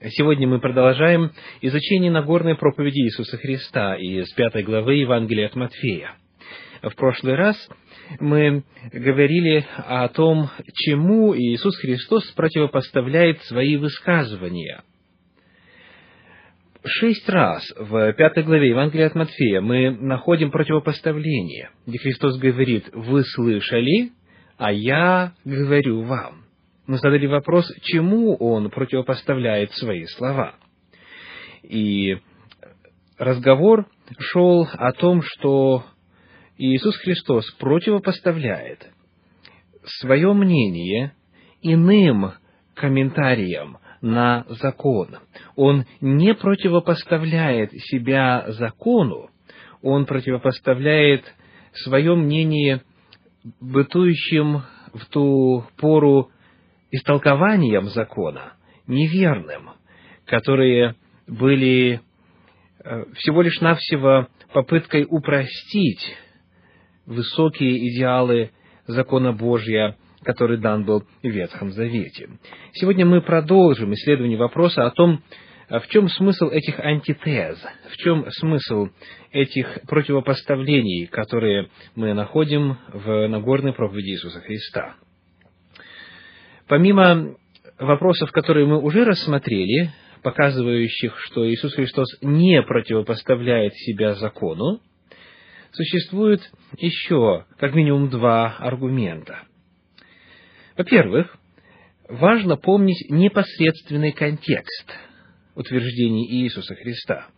Сегодня мы продолжаем изучение Нагорной проповеди Иисуса Христа из пятой главы Евангелия от Матфея. В прошлый раз мы говорили о том, чему Иисус Христос противопоставляет свои высказывания. Шесть раз в пятой главе Евангелия от Матфея мы находим противопоставление, где Христос говорит «Вы слышали, а я говорю вам» мы задали вопрос, чему он противопоставляет свои слова. И разговор шел о том, что Иисус Христос противопоставляет свое мнение иным комментариям на закон. Он не противопоставляет себя закону, он противопоставляет свое мнение бытующим в ту пору истолкованием закона, неверным, которые были э, всего лишь навсего попыткой упростить высокие идеалы закона Божья, который дан был в Ветхом Завете. Сегодня мы продолжим исследование вопроса о том, в чем смысл этих антитез, в чем смысл этих противопоставлений, которые мы находим в Нагорной проповеди Иисуса Христа – Помимо вопросов, которые мы уже рассмотрели, показывающих, что Иисус Христос не противопоставляет себя закону, существует еще как минимум два аргумента. Во-первых, важно помнить непосредственный контекст утверждений Иисуса Христа.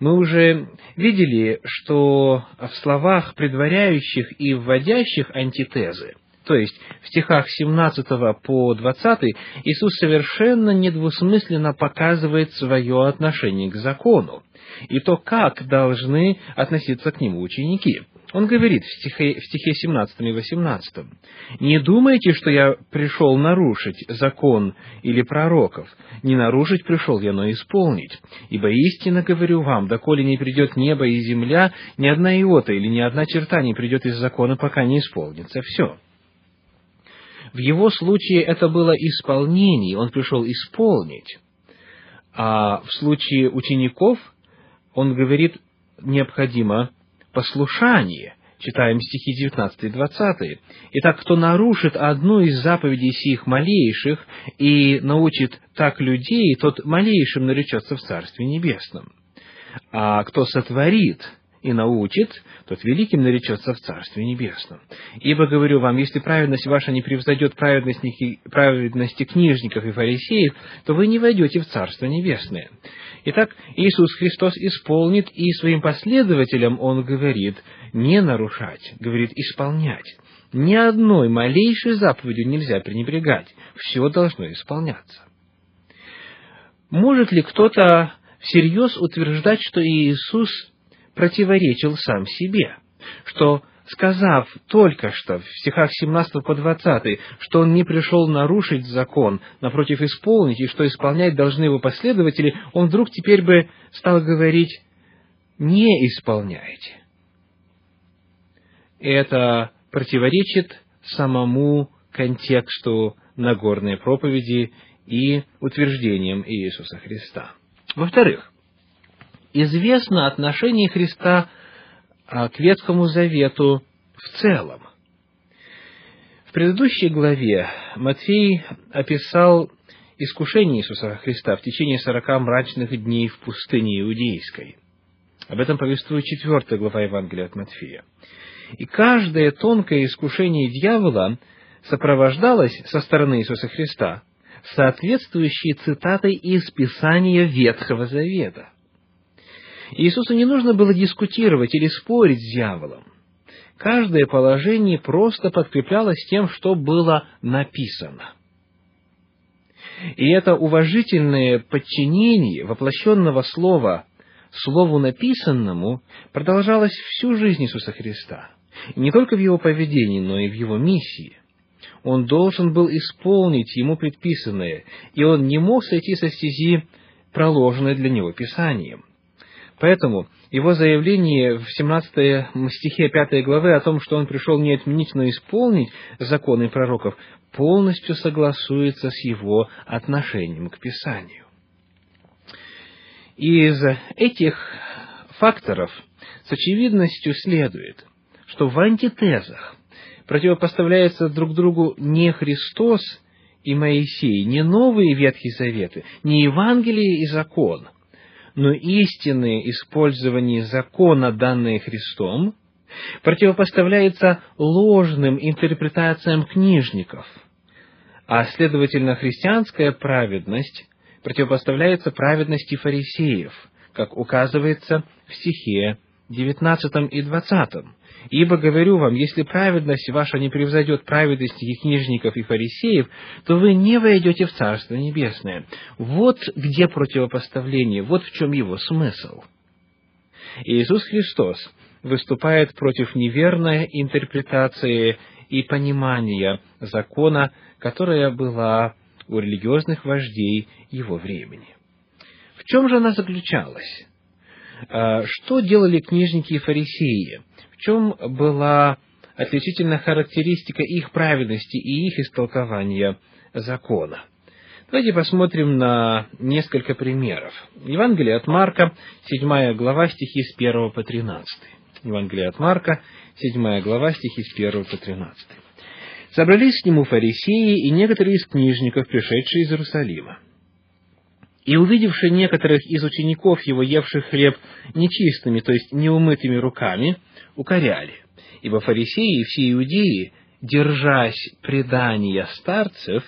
Мы уже видели, что в словах, предваряющих и вводящих антитезы – то есть в стихах 17 по 20 Иисус совершенно недвусмысленно показывает свое отношение к закону и то, как должны относиться к нему ученики. Он говорит в стихе, в стихе 17 и 18, «Не думайте, что я пришел нарушить закон или пророков. Не нарушить пришел я, но исполнить. Ибо истинно говорю вам, доколе не придет небо и земля, ни одна иота или ни одна черта не придет из закона, пока не исполнится все». В его случае это было исполнение, он пришел исполнить. А в случае учеников он говорит, необходимо послушание. Читаем стихи 19 и 20. «Итак, кто нарушит одну из заповедей сих малейших и научит так людей, тот малейшим наречется в Царстве Небесном. А кто сотворит и научит, тот великим наречется в Царстве Небесном. Ибо, говорю вам, если праведность ваша не превзойдет праведности, книжников и фарисеев, то вы не войдете в Царство Небесное. Итак, Иисус Христос исполнит, и своим последователям Он говорит не нарушать, говорит исполнять. Ни одной малейшей заповедью нельзя пренебрегать, все должно исполняться. Может ли кто-то всерьез утверждать, что Иисус противоречил сам себе, что, сказав только что в стихах 17 по 20, что он не пришел нарушить закон, напротив исполнить, и что исполнять должны его последователи, он вдруг теперь бы стал говорить «не исполняйте». Это противоречит самому контексту Нагорной проповеди и утверждениям Иисуса Христа. Во-вторых, известно отношение Христа а, к Ветхому Завету в целом. В предыдущей главе Матфей описал искушение Иисуса Христа в течение сорока мрачных дней в пустыне Иудейской. Об этом повествует четвертая глава Евангелия от Матфея. И каждое тонкое искушение дьявола сопровождалось со стороны Иисуса Христа соответствующей цитатой из Писания Ветхого Завета. Иисусу не нужно было дискутировать или спорить с дьяволом. Каждое положение просто подкреплялось тем, что было написано. И это уважительное подчинение воплощенного слова слову написанному продолжалось всю жизнь Иисуса Христа. Не только в его поведении, но и в его миссии. Он должен был исполнить ему предписанное, и он не мог сойти со стези, проложенной для него Писанием. Поэтому его заявление в 17 стихе 5 главы о том, что он пришел не отменить, но исполнить законы пророков, полностью согласуется с его отношением к Писанию. Из этих факторов с очевидностью следует, что в антитезах противопоставляются друг другу не Христос и Моисей, не новые Ветхие Заветы, не Евангелие и закон, но истинное использование закона, данное Христом, противопоставляется ложным интерпретациям книжников, а, следовательно, христианская праведность противопоставляется праведности фарисеев, как указывается в стихе 19 и 20. Ибо говорю вам, если праведность ваша не превзойдет праведности книжников и фарисеев, то вы не войдете в Царство Небесное. Вот где противопоставление, вот в чем его смысл. Иисус Христос выступает против неверной интерпретации и понимания закона, которая была у религиозных вождей его времени. В чем же она заключалась? А, что делали книжники и фарисеи? В чем была отличительная характеристика их праведности и их истолкования закона? Давайте посмотрим на несколько примеров. Евангелие от Марка, 7 глава, стихи с 1 по 13. Евангелие от Марка, 7 глава, стихи с 1 по 13. «Собрались к нему фарисеи и некоторые из книжников, пришедшие из Иерусалима. И увидевши некоторых из учеников его, евших хлеб нечистыми, то есть неумытыми руками, укоряли. Ибо фарисеи и все иудеи, держась предания старцев,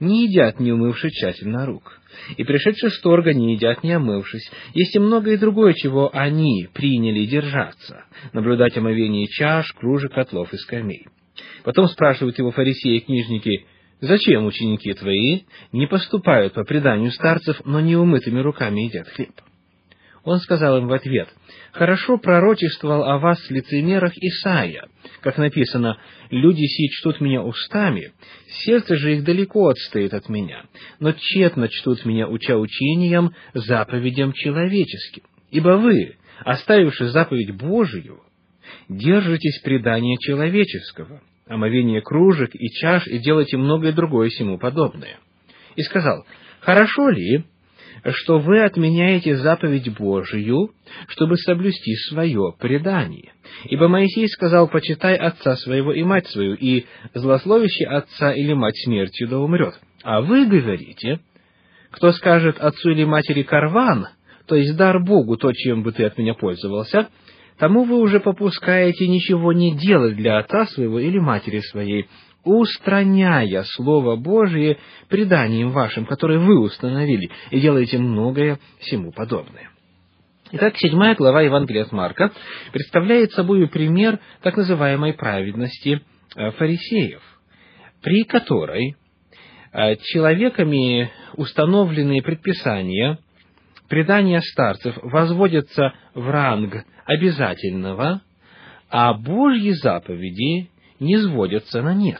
не едят, не умывши тщательно рук. И пришедшие с торга не едят, не омывшись. Есть и многое другое, чего они приняли держаться. Наблюдать омовение чаш, кружек, котлов и скамей. Потом спрашивают его фарисеи и книжники, Зачем ученики твои не поступают по преданию старцев, но неумытыми руками едят хлеб? Он сказал им в ответ, «Хорошо пророчествовал о вас лицемерах Исаия, как написано, «Люди сии чтут меня устами, сердце же их далеко отстоит от меня, но тщетно чтут меня, уча учением, заповедям человеческим. Ибо вы, оставивши заповедь Божию, держитесь предания человеческого, омовение кружек и чаш, и делайте многое другое сему подобное. И сказал, хорошо ли, что вы отменяете заповедь Божию, чтобы соблюсти свое предание? Ибо Моисей сказал, почитай отца своего и мать свою, и злословящий отца или мать смертью да умрет. А вы говорите, кто скажет отцу или матери карван, то есть дар Богу, то, чем бы ты от меня пользовался, тому вы уже попускаете ничего не делать для отца своего или матери своей, устраняя Слово Божие преданием вашим, которое вы установили, и делаете многое всему подобное. Итак, седьмая глава Евангелия от Марка представляет собой пример так называемой праведности э, фарисеев, при которой э, человеками установленные предписания предания старцев возводятся в ранг обязательного, а Божьи заповеди не сводятся на нет.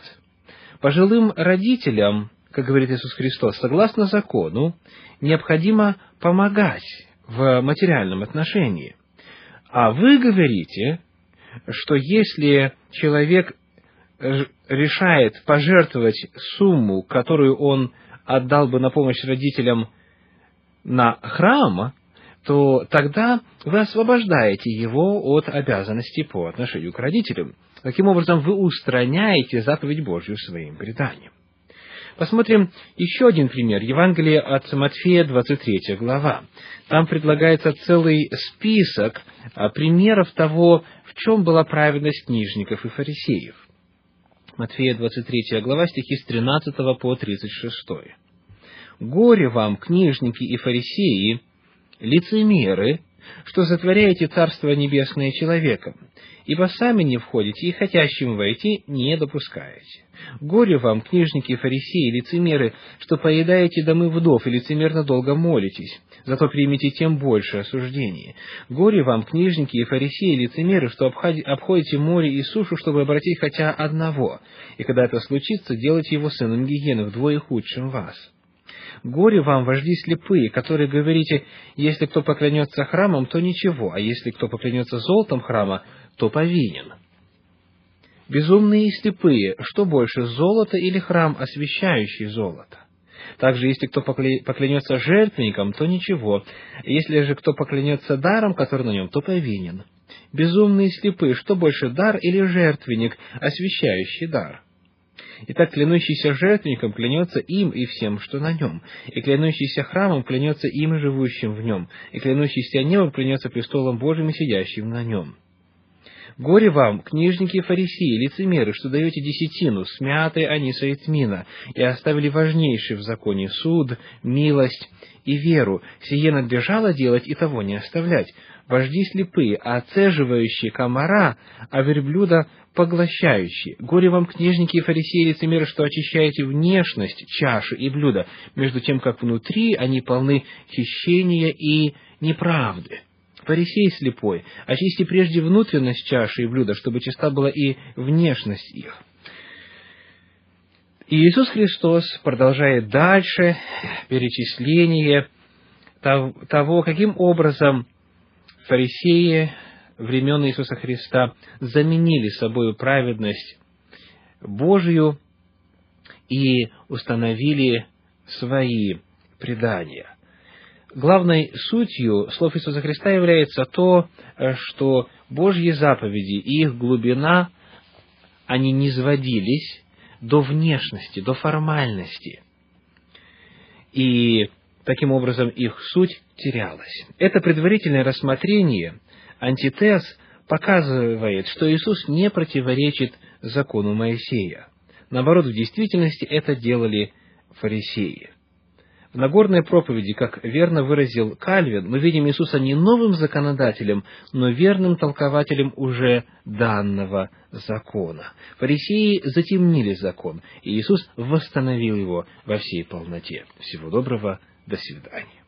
Пожилым родителям, как говорит Иисус Христос, согласно закону, необходимо помогать в материальном отношении. А вы говорите, что если человек решает пожертвовать сумму, которую он отдал бы на помощь родителям на храм, то тогда вы освобождаете его от обязанностей по отношению к родителям. Таким образом, вы устраняете заповедь Божью своим преданием. Посмотрим еще один пример. Евангелие от Матфея, 23 глава. Там предлагается целый список а, примеров того, в чем была праведность книжников и фарисеев. Матфея, 23 глава, стихи с 13 по 36. «Горе вам, книжники и фарисеи, лицемеры, что затворяете Царство Небесное человеком, ибо сами не входите и хотящим войти не допускаете. Горе вам, книжники и фарисеи, лицемеры, что поедаете домы вдов и лицемерно долго молитесь, зато примите тем больше осуждение. Горе вам, книжники и фарисеи, лицемеры, что обходите море и сушу, чтобы обратить хотя одного, и когда это случится, делайте его сыном гиены, вдвое худшим вас. Горе вам, вожди слепые, которые говорите, если кто поклянется храмом, то ничего, а если кто поклянется золотом храма, то повинен. Безумные и слепые, что больше, золото или храм, освещающий золото? Также, если кто поклянется жертвенником, то ничего. Если же кто поклянется даром, который на нем, то повинен. Безумные и слепые, что больше, дар или жертвенник, освящающий дар? Итак, клянущийся жертвенником клянется им и всем, что на нем, и клянущийся храмом клянется им и живущим в нем, и клянущийся небом клянется престолом Божьим и сидящим на нем. Горе вам, книжники и фарисеи, лицемеры, что даете десятину, смятые они соитмина, и оставили важнейший в законе суд, милость и веру. Сие надлежало делать и того не оставлять. Вожди слепые, а оцеживающие комара, а верблюда поглощающие. Горе вам, книжники и фарисеи, лицемеры, что очищаете внешность чаши и блюда, между тем, как внутри они полны хищения и неправды. Фарисей слепой, очисти прежде внутренность чаши и блюда, чтобы чиста была и внешность их. И Иисус Христос продолжает дальше перечисление того, каким образом фарисеи времен Иисуса Христа заменили собой праведность Божию и установили свои предания главной сутью слов Иисуса Христа является то, э, что Божьи заповеди и их глубина, они не сводились до внешности, до формальности. И таким образом их суть терялась. Это предварительное рассмотрение, антитез, показывает, что Иисус не противоречит закону Моисея. Наоборот, в действительности это делали фарисеи. В Нагорной проповеди, как верно выразил Кальвин, мы видим Иисуса не новым законодателем, но верным толкователем уже данного закона. Фарисеи затемнили закон, и Иисус восстановил его во всей полноте. Всего доброго, до свидания.